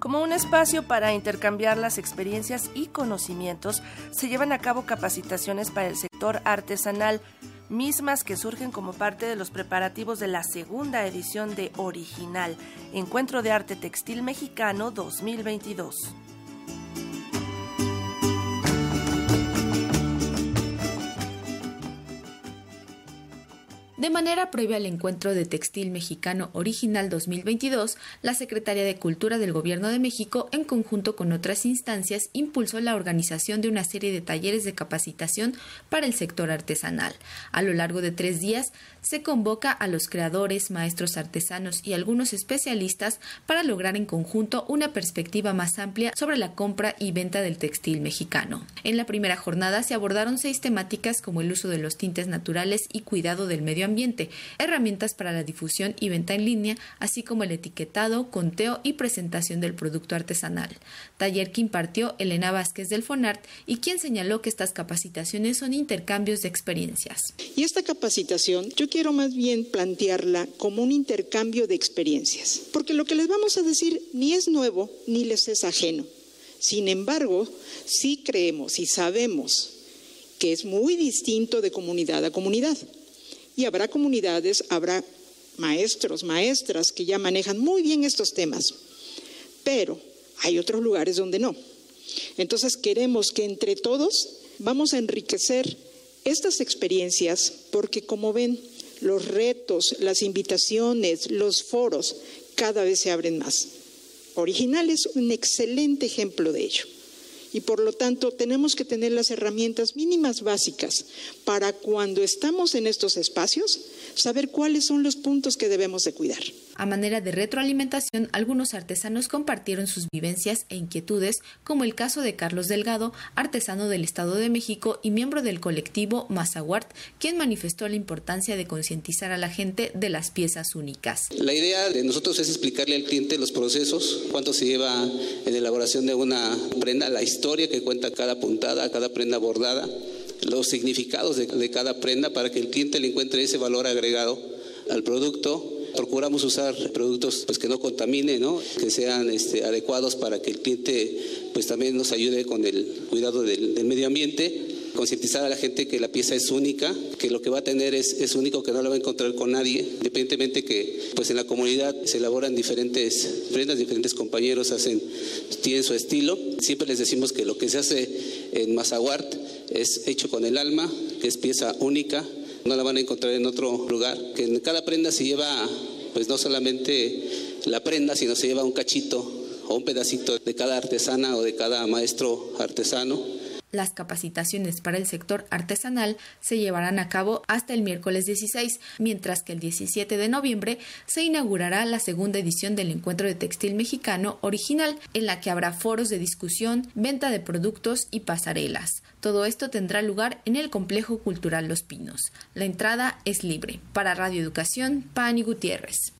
Como un espacio para intercambiar las experiencias y conocimientos, se llevan a cabo capacitaciones para el sector artesanal, mismas que surgen como parte de los preparativos de la segunda edición de Original, Encuentro de Arte Textil Mexicano 2022. De manera previa al encuentro de textil mexicano original 2022, la Secretaría de Cultura del Gobierno de México, en conjunto con otras instancias, impulsó la organización de una serie de talleres de capacitación para el sector artesanal. A lo largo de tres días, se convoca a los creadores, maestros artesanos y algunos especialistas para lograr en conjunto una perspectiva más amplia sobre la compra y venta del textil mexicano. En la primera jornada se abordaron seis temáticas como el uso de los tintes naturales y cuidado del medio ambiente, herramientas para la difusión y venta en línea, así como el etiquetado, conteo y presentación del producto artesanal. Taller que impartió Elena Vázquez del FONART y quien señaló que estas capacitaciones son intercambios de experiencias. Y esta capacitación yo quiero más bien plantearla como un intercambio de experiencias, porque lo que les vamos a decir ni es nuevo ni les es ajeno. Sin embargo, sí creemos y sabemos que es muy distinto de comunidad a comunidad. Y habrá comunidades, habrá maestros, maestras que ya manejan muy bien estos temas, pero hay otros lugares donde no. Entonces queremos que entre todos vamos a enriquecer estas experiencias porque como ven, los retos, las invitaciones, los foros cada vez se abren más. Original es un excelente ejemplo de ello. Y por lo tanto tenemos que tener las herramientas mínimas básicas para cuando estamos en estos espacios saber cuáles son los puntos que debemos de cuidar. A manera de retroalimentación, algunos artesanos compartieron sus vivencias e inquietudes, como el caso de Carlos Delgado, artesano del Estado de México y miembro del colectivo Mazahuart, quien manifestó la importancia de concientizar a la gente de las piezas únicas. La idea de nosotros es explicarle al cliente los procesos, cuánto se lleva en elaboración de una prenda, la historia que cuenta cada puntada, cada prenda bordada los significados de, cada prenda para que el cliente le encuentre ese valor agregado al producto procuramos usar productos pues que no contaminen, ¿no? que sean este, adecuados para que el cliente pues también nos ayude con el cuidado del, medio ambiente, concientizar a la gente que la pieza es única, que lo que va a tener es, es único, que no lo va a encontrar con nadie, independientemente que pues en la comunidad se elaboran diferentes prendas, diferentes compañeros hacen, tienen su estilo. Siempre les decimos que lo que se hace en Mazahuart es hecho con el alma, que es pieza única, no la van a encontrar en otro lugar, que en cada prenda se lleva pues no solamente la prenda, sino se lleva un cachito o un pedacito de cada artesana o de cada maestro artesano las capacitaciones para el sector artesanal se llevarán a cabo hasta el miércoles 16, mientras que el 17 de noviembre se inaugurará la segunda edición del Encuentro de Textil Mexicano original, en la que habrá foros de discusión, venta de productos y pasarelas. Todo esto tendrá lugar en el Complejo Cultural Los Pinos. La entrada es libre. Para Radio Educación, Pani Gutiérrez.